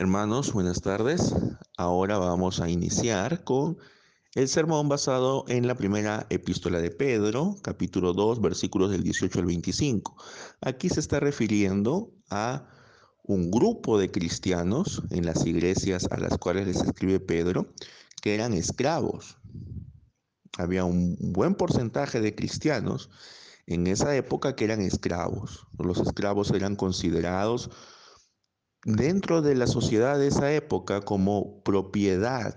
Hermanos, buenas tardes. Ahora vamos a iniciar con el sermón basado en la primera epístola de Pedro, capítulo 2, versículos del 18 al 25. Aquí se está refiriendo a un grupo de cristianos en las iglesias a las cuales les escribe Pedro, que eran esclavos. Había un buen porcentaje de cristianos en esa época que eran esclavos. Los esclavos eran considerados dentro de la sociedad de esa época como propiedad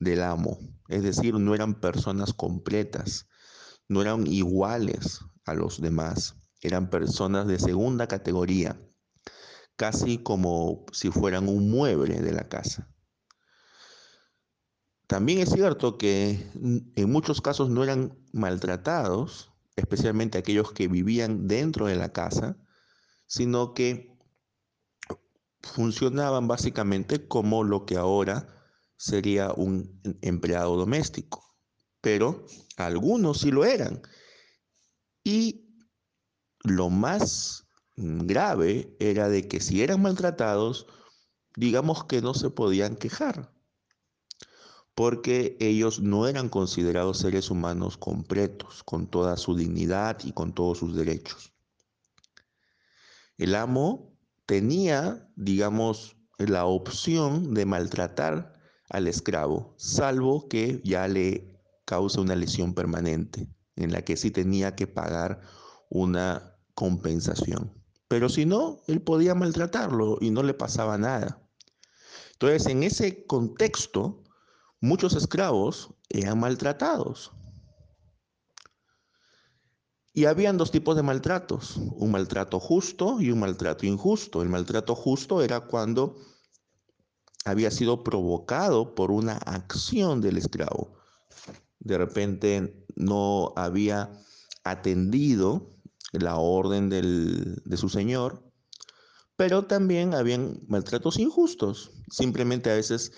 del amo, es decir, no eran personas completas, no eran iguales a los demás, eran personas de segunda categoría, casi como si fueran un mueble de la casa. También es cierto que en muchos casos no eran maltratados, especialmente aquellos que vivían dentro de la casa, sino que funcionaban básicamente como lo que ahora sería un empleado doméstico, pero algunos sí lo eran. Y lo más grave era de que si eran maltratados, digamos que no se podían quejar, porque ellos no eran considerados seres humanos completos, con toda su dignidad y con todos sus derechos. El amo tenía, digamos, la opción de maltratar al esclavo, salvo que ya le cause una lesión permanente, en la que sí tenía que pagar una compensación. Pero si no, él podía maltratarlo y no le pasaba nada. Entonces, en ese contexto, muchos esclavos eran maltratados. Y habían dos tipos de maltratos, un maltrato justo y un maltrato injusto. El maltrato justo era cuando había sido provocado por una acción del esclavo. De repente no había atendido la orden de su señor, pero también habían maltratos injustos. Simplemente a veces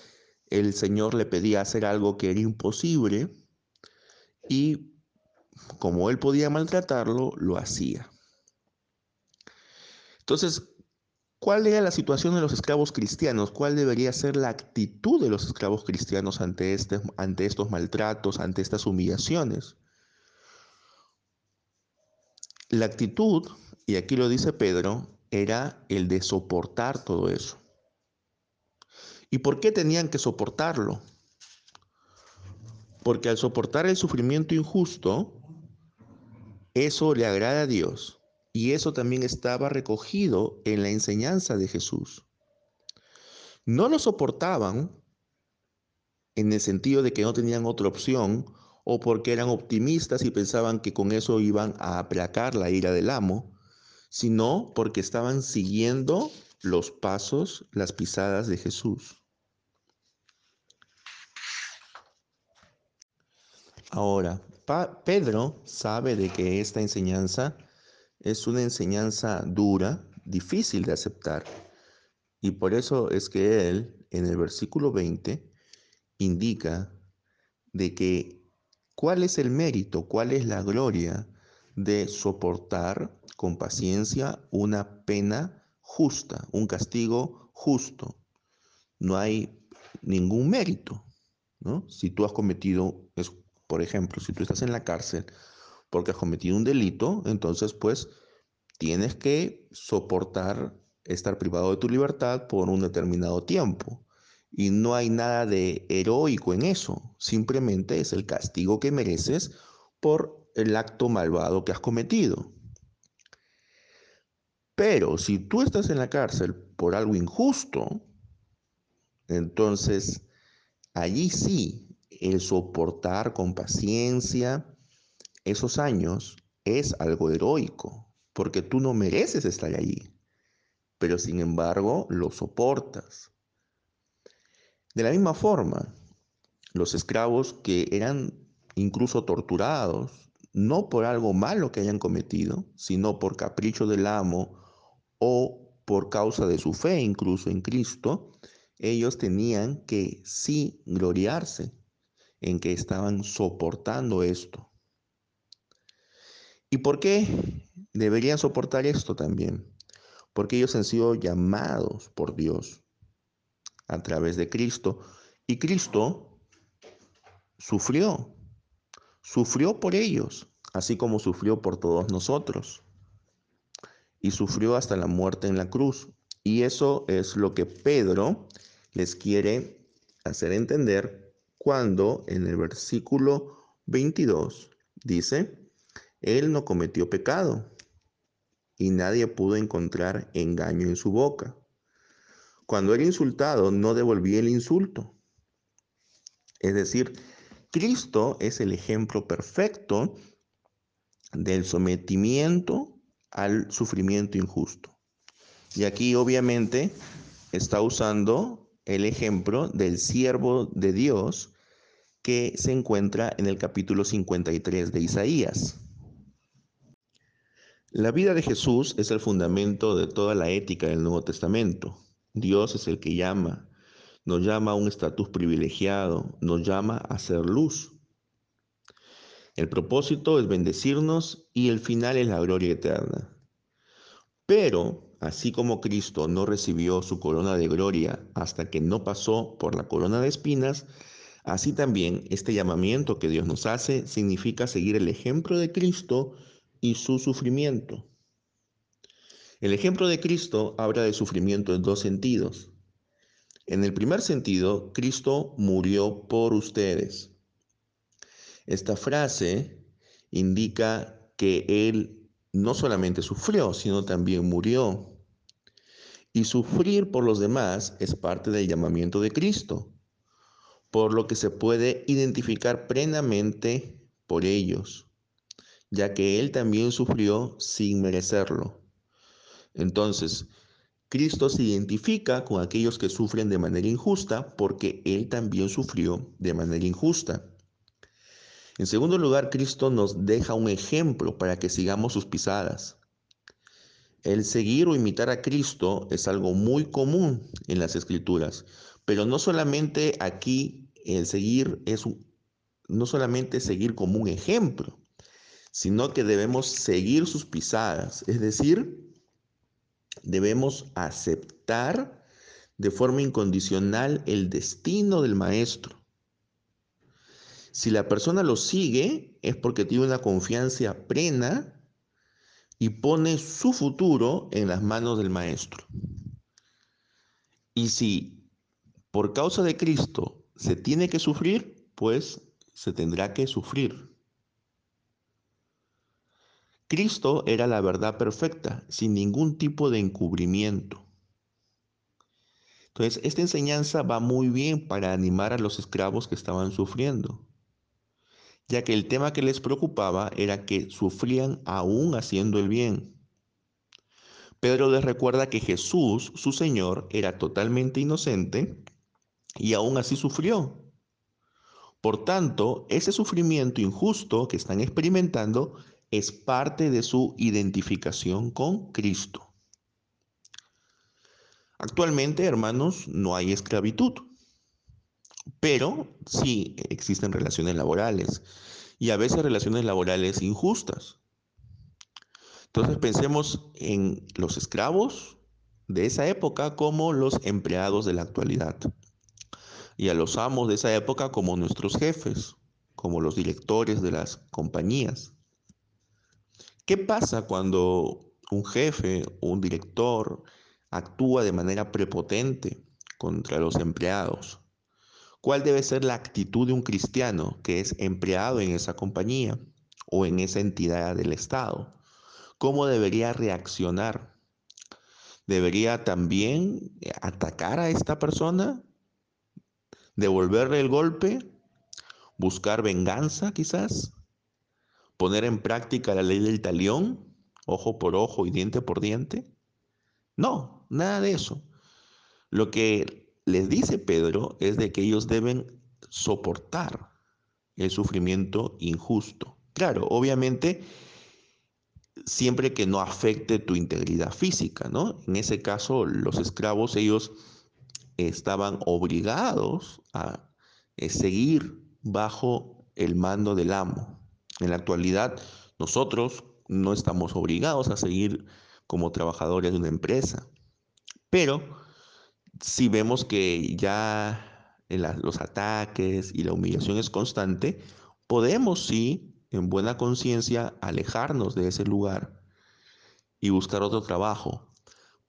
el señor le pedía hacer algo que era imposible y como él podía maltratarlo, lo hacía. Entonces, ¿cuál era la situación de los esclavos cristianos? ¿Cuál debería ser la actitud de los esclavos cristianos ante, este, ante estos maltratos, ante estas humillaciones? La actitud, y aquí lo dice Pedro, era el de soportar todo eso. ¿Y por qué tenían que soportarlo? Porque al soportar el sufrimiento injusto, eso le agrada a Dios y eso también estaba recogido en la enseñanza de Jesús. No lo soportaban en el sentido de que no tenían otra opción o porque eran optimistas y pensaban que con eso iban a aplacar la ira del amo, sino porque estaban siguiendo los pasos, las pisadas de Jesús. Ahora, Pedro sabe de que esta enseñanza es una enseñanza dura, difícil de aceptar. Y por eso es que él, en el versículo 20, indica de que cuál es el mérito, cuál es la gloria de soportar con paciencia una pena justa, un castigo justo. No hay ningún mérito, ¿no? Si tú has cometido por ejemplo, si tú estás en la cárcel porque has cometido un delito, entonces pues tienes que soportar estar privado de tu libertad por un determinado tiempo. Y no hay nada de heroico en eso, simplemente es el castigo que mereces por el acto malvado que has cometido. Pero si tú estás en la cárcel por algo injusto, entonces allí sí el soportar con paciencia esos años es algo heroico, porque tú no mereces estar allí, pero sin embargo lo soportas. De la misma forma, los esclavos que eran incluso torturados, no por algo malo que hayan cometido, sino por capricho del amo o por causa de su fe incluso en Cristo, ellos tenían que sí gloriarse en que estaban soportando esto. ¿Y por qué deberían soportar esto también? Porque ellos han sido llamados por Dios. a través de Cristo. Y Cristo sufrió, sufrió por ellos, así como sufrió por todos nosotros. Y sufrió hasta la muerte en la cruz. Y eso es lo que Pedro les quiere hacer entender cuando en el versículo 22 dice, Él no cometió pecado y nadie pudo encontrar engaño en su boca. Cuando era insultado, no devolvía el insulto. Es decir, Cristo es el ejemplo perfecto del sometimiento al sufrimiento injusto. Y aquí obviamente está usando el ejemplo del siervo de Dios que se encuentra en el capítulo 53 de Isaías. La vida de Jesús es el fundamento de toda la ética del Nuevo Testamento. Dios es el que llama, nos llama a un estatus privilegiado, nos llama a ser luz. El propósito es bendecirnos y el final es la gloria eterna. Pero, así como Cristo no recibió su corona de gloria hasta que no pasó por la corona de espinas, así también este llamamiento que Dios nos hace significa seguir el ejemplo de Cristo y su sufrimiento. El ejemplo de Cristo habla de sufrimiento en dos sentidos. En el primer sentido, Cristo murió por ustedes. Esta frase indica que Él no solamente sufrió, sino también murió. Y sufrir por los demás es parte del llamamiento de Cristo, por lo que se puede identificar plenamente por ellos, ya que Él también sufrió sin merecerlo. Entonces, Cristo se identifica con aquellos que sufren de manera injusta porque Él también sufrió de manera injusta. En segundo lugar, Cristo nos deja un ejemplo para que sigamos sus pisadas. El seguir o imitar a Cristo es algo muy común en las escrituras, pero no solamente aquí el seguir es no solamente seguir como un ejemplo, sino que debemos seguir sus pisadas, es decir, debemos aceptar de forma incondicional el destino del maestro. Si la persona lo sigue es porque tiene una confianza plena y pone su futuro en las manos del maestro. Y si por causa de Cristo se tiene que sufrir, pues se tendrá que sufrir. Cristo era la verdad perfecta, sin ningún tipo de encubrimiento. Entonces, esta enseñanza va muy bien para animar a los esclavos que estaban sufriendo, ya que el tema que les preocupaba era que sufrían aún haciendo el bien. Pedro les recuerda que Jesús, su Señor, era totalmente inocente y aún así sufrió. Por tanto, ese sufrimiento injusto que están experimentando es parte de su identificación con Cristo. Actualmente, hermanos, no hay esclavitud, pero sí existen relaciones laborales y a veces relaciones laborales injustas. Entonces pensemos en los esclavos de esa época como los empleados de la actualidad y a los amos de esa época como nuestros jefes, como los directores de las compañías. ¿Qué pasa cuando un jefe o un director actúa de manera prepotente contra los empleados? ¿Cuál debe ser la actitud de un cristiano que es empleado en esa compañía o en esa entidad del Estado? ¿Cómo debería reaccionar? ¿Debería también atacar a esta persona? ¿Devolverle el golpe? ¿Buscar venganza quizás? poner en práctica la ley del talión, ojo por ojo y diente por diente? No, nada de eso. Lo que les dice Pedro es de que ellos deben soportar el sufrimiento injusto. Claro, obviamente, siempre que no afecte tu integridad física, ¿no? En ese caso, los esclavos, ellos estaban obligados a eh, seguir bajo el mando del amo. En la actualidad, nosotros no estamos obligados a seguir como trabajadores de una empresa, pero si vemos que ya los ataques y la humillación es constante, podemos sí, en buena conciencia, alejarnos de ese lugar y buscar otro trabajo.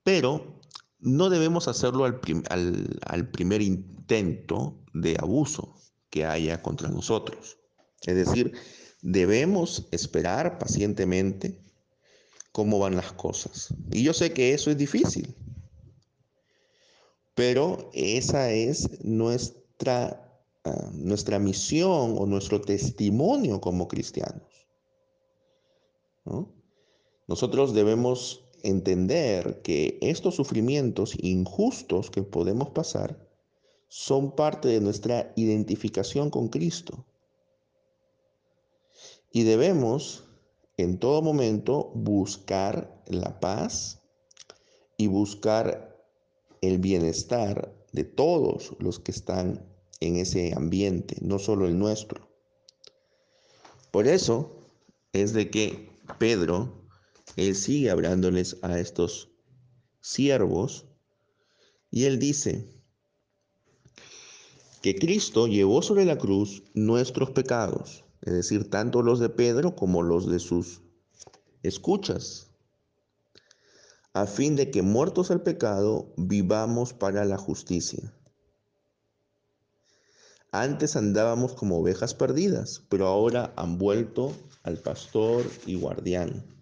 Pero no debemos hacerlo al, primer intento de abuso que haya contra nosotros. Es decir, debemos esperar pacientemente cómo van las cosas. Y yo sé que eso es difícil, pero esa es nuestra, ah, nuestra misión o nuestro testimonio como cristianos. Nosotros debemos entender que estos sufrimientos injustos que podemos pasar son parte de nuestra identificación con Cristo. Y debemos en todo momento buscar la paz y buscar el bienestar de todos los que están en ese ambiente, no solo el nuestro. Por eso es de que Pedro, él sigue hablándoles a estos siervos y él dice que Cristo llevó sobre la cruz nuestros pecados, es decir, tanto los de Pedro como los de sus escuchas, a fin de que muertos al pecado, vivamos para la justicia. Antes andábamos como ovejas perdidas, pero ahora han vuelto al pastor y guardián.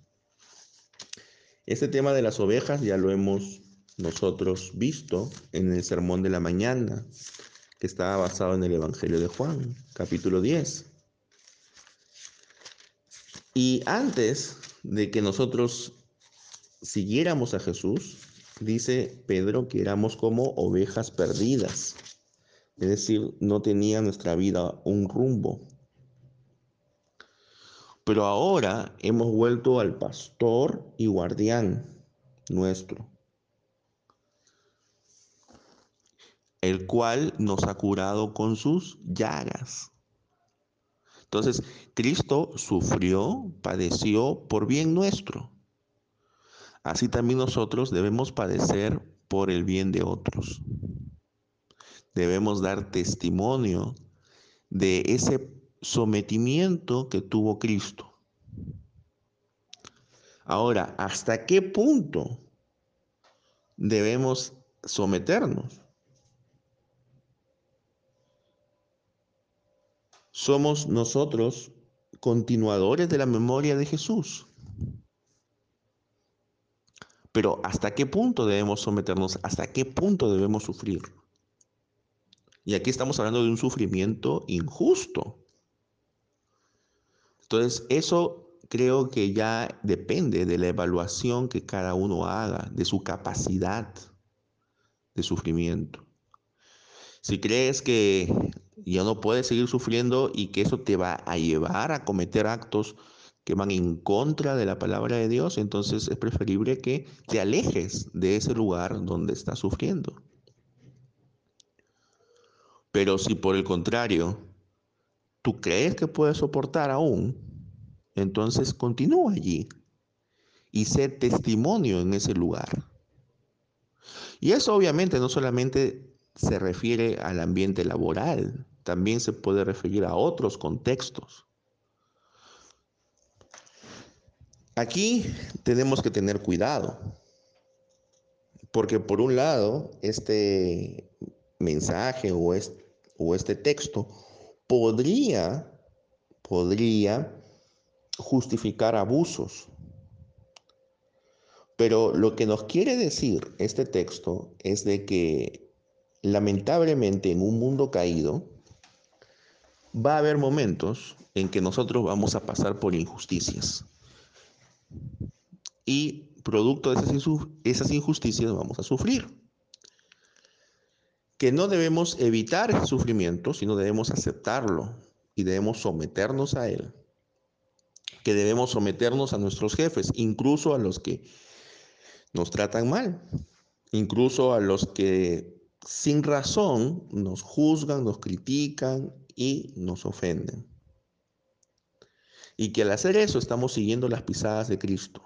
Este tema de las ovejas ya lo hemos nosotros visto en el sermón de la mañana, que estaba basado en el Evangelio de Juan, capítulo 10. Y antes de que nosotros siguiéramos a Jesús, dice Pedro que éramos como ovejas perdidas. Es decir, no tenía nuestra vida un rumbo. Pero ahora hemos vuelto al pastor y guardián nuestro, el cual nos ha curado con sus llagas. Entonces, Cristo sufrió, padeció por bien nuestro. Así también nosotros debemos padecer por el bien de otros. Debemos dar testimonio de ese sometimiento que tuvo Cristo. Ahora, ¿hasta qué punto debemos someternos? Somos nosotros continuadores de la memoria de Jesús. Pero ¿hasta qué punto debemos someternos? ¿Hasta qué punto debemos sufrir? Y aquí estamos hablando de un sufrimiento injusto. Entonces, eso creo que ya depende de la evaluación que cada uno haga, de su capacidad de sufrimiento. Si crees que ya no puedes seguir sufriendo y que eso te va a llevar a cometer actos que van en contra de la palabra de Dios, entonces es preferible que te alejes de ese lugar donde estás sufriendo. Pero si por el contrario, tú crees que puedes soportar aún, entonces continúa allí y sé testimonio en ese lugar. Y eso obviamente no solamente se refiere al ambiente laboral, también se puede referir a otros contextos. Aquí tenemos que tener cuidado, porque por un lado, este mensaje o este, o este texto podría, podría justificar abusos. Pero lo que nos quiere decir este texto es de que lamentablemente en un mundo caído va a haber momentos en que nosotros vamos a pasar por injusticias. Y producto de esas injusticias vamos a sufrir. Que no debemos evitar ese sufrimiento, sino debemos aceptarlo y debemos someternos a él. Que debemos someternos a nuestros jefes, incluso a los que nos tratan mal, incluso a los que sin razón nos juzgan, nos critican y nos ofenden. Y que al hacer eso estamos siguiendo las pisadas de Cristo.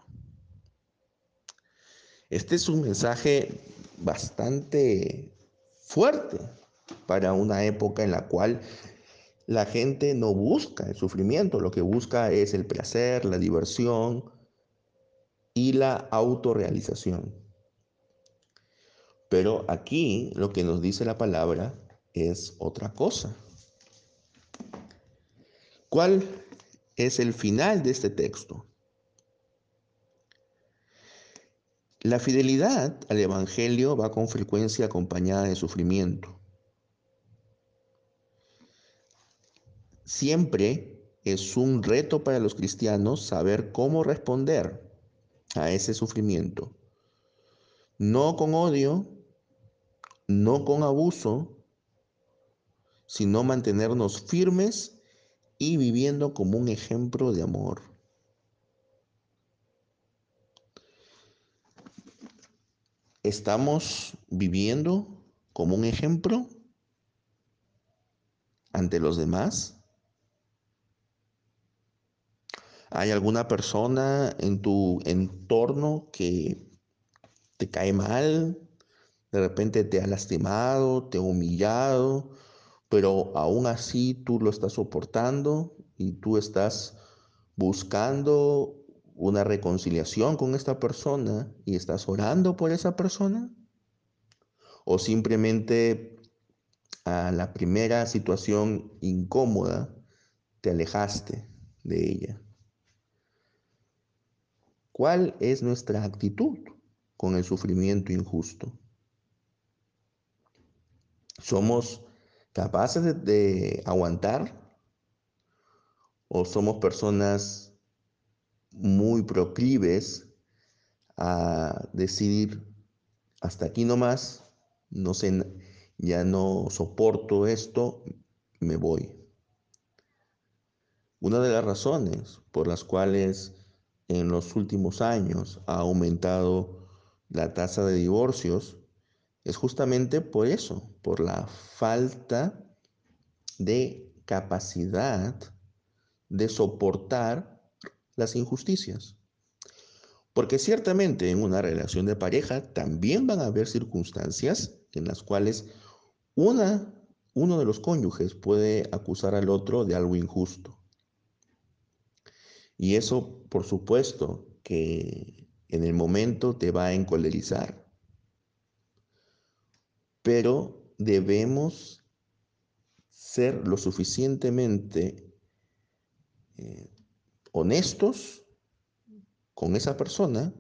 Este es un mensaje bastante fuerte para una época en la cual la gente no busca el sufrimiento, lo que busca es el placer, la diversión y la autorrealización. Pero aquí lo que nos dice la palabra es otra cosa. ¿Cuál es el final de este texto? La fidelidad al Evangelio va con frecuencia acompañada de sufrimiento. Siempre es un reto para los cristianos saber cómo responder a ese sufrimiento. No con odio, no con abuso, sino mantenernos firmes y viviendo como un ejemplo de amor. ¿Estamos viviendo como un ejemplo ante los demás? ¿Hay alguna persona en tu entorno que te cae mal? De repente te ha lastimado, te ha humillado, pero aún así tú lo estás soportando y tú estás buscando una reconciliación con esta persona y estás orando por esa persona? ¿O simplemente a la primera situación incómoda te alejaste de ella? ¿Cuál es nuestra actitud con el sufrimiento injusto? ¿Somos capaces de, de aguantar? ¿O somos personas muy proclives a decidir hasta aquí nomás, no sé, ya no soporto esto, me voy? Una de las razones por las cuales en los últimos años ha aumentado la tasa de divorcios es justamente por eso, por la falta de capacidad de soportar las injusticias. Porque ciertamente en una relación de pareja también van a haber circunstancias en las cuales una, uno de los cónyuges puede acusar al otro de algo injusto. Y eso, por supuesto, que en el momento te va a encolerizar. Pero debemos ser lo suficientemente eh, honestos con esa persona,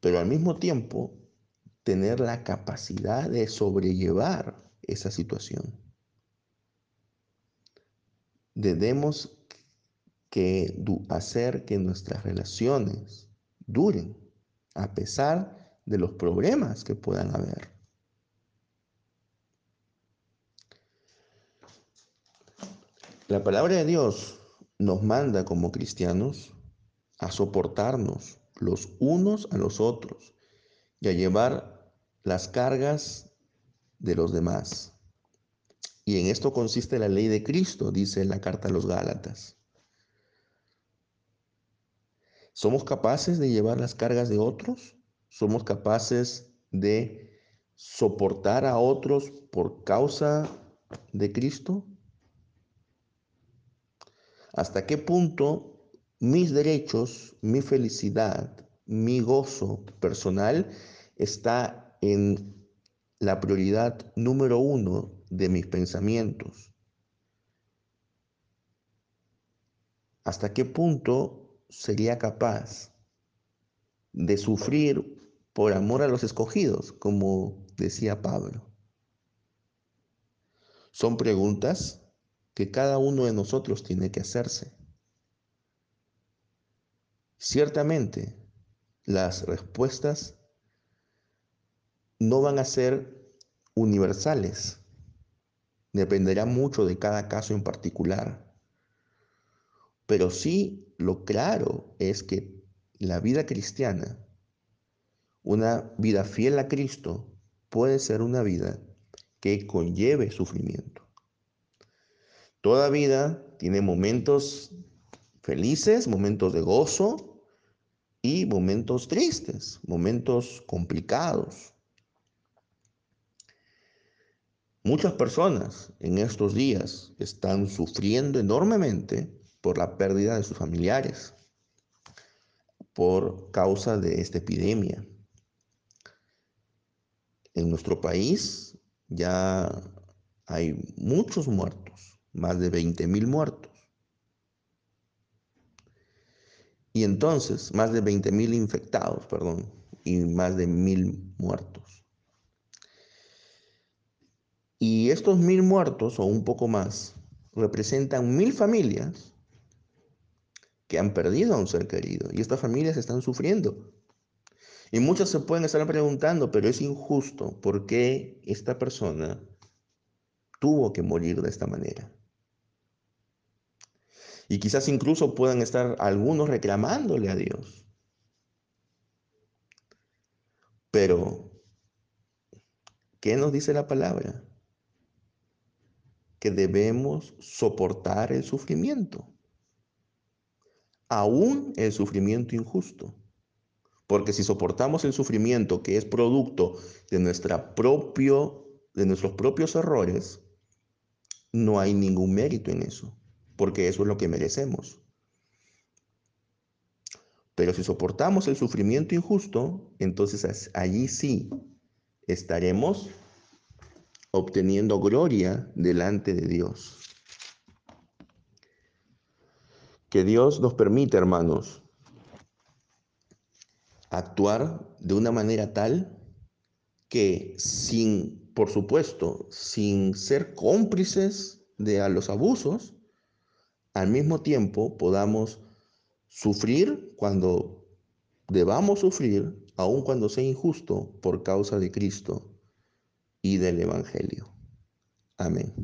pero al mismo tiempo tener la capacidad de sobrellevar esa situación. Debemos que hacer que nuestras relaciones duren a pesar de los problemas que puedan haber. La palabra de Dios nos manda como cristianos a soportarnos los unos a los otros y a llevar las cargas de los demás. Y en esto consiste la ley de Cristo, dice la carta a los Gálatas. ¿Somos capaces de llevar las cargas de otros? ¿Somos capaces de soportar a otros por causa de Cristo? ¿Hasta qué punto mis derechos, mi felicidad, mi gozo personal está en la prioridad número uno de mis pensamientos? ¿Hasta qué punto sería capaz de sufrir por amor a los escogidos, como decía Pablo? Son preguntas que cada uno de nosotros tiene que hacerse. Ciertamente, las respuestas no van a ser universales. Dependerá mucho de cada caso en particular. Pero sí lo claro es que la vida cristiana, una vida fiel a Cristo, puede ser una vida que conlleve sufrimiento. Toda vida tiene momentos felices, momentos de gozo y momentos tristes, momentos complicados, Muchas personas en estos días están sufriendo enormemente por la pérdida de sus familiares, por causa de esta epidemia. En nuestro país ya hay muchos muertos, más de 20 mil muertos. Y entonces, más de 20 mil infectados, perdón, y más de mil muertos. Y estos mil muertos, o un poco más, representan mil familias que han perdido a un ser querido. Y estas familias están sufriendo. Y muchos se pueden estar preguntando, pero es injusto, ¿por qué esta persona tuvo que morir de esta manera? Y quizás incluso puedan estar algunos reclamándole a Dios. Pero, ¿qué nos dice la palabra? Que debemos soportar el sufrimiento, aún el sufrimiento injusto. Porque si soportamos el sufrimiento que es producto de, nuestra propio, de nuestros propios errores, no hay ningún mérito en eso porque eso es lo que merecemos. Pero si soportamos el sufrimiento injusto, entonces allí sí estaremos obteniendo gloria delante de Dios. Que Dios nos permite, hermanos, actuar de una manera tal que sin, por supuesto, sin ser cómplices de a los abusos, al mismo tiempo podamos sufrir cuando debamos sufrir, aun cuando sea injusto, por causa de Cristo y del Evangelio. Amén.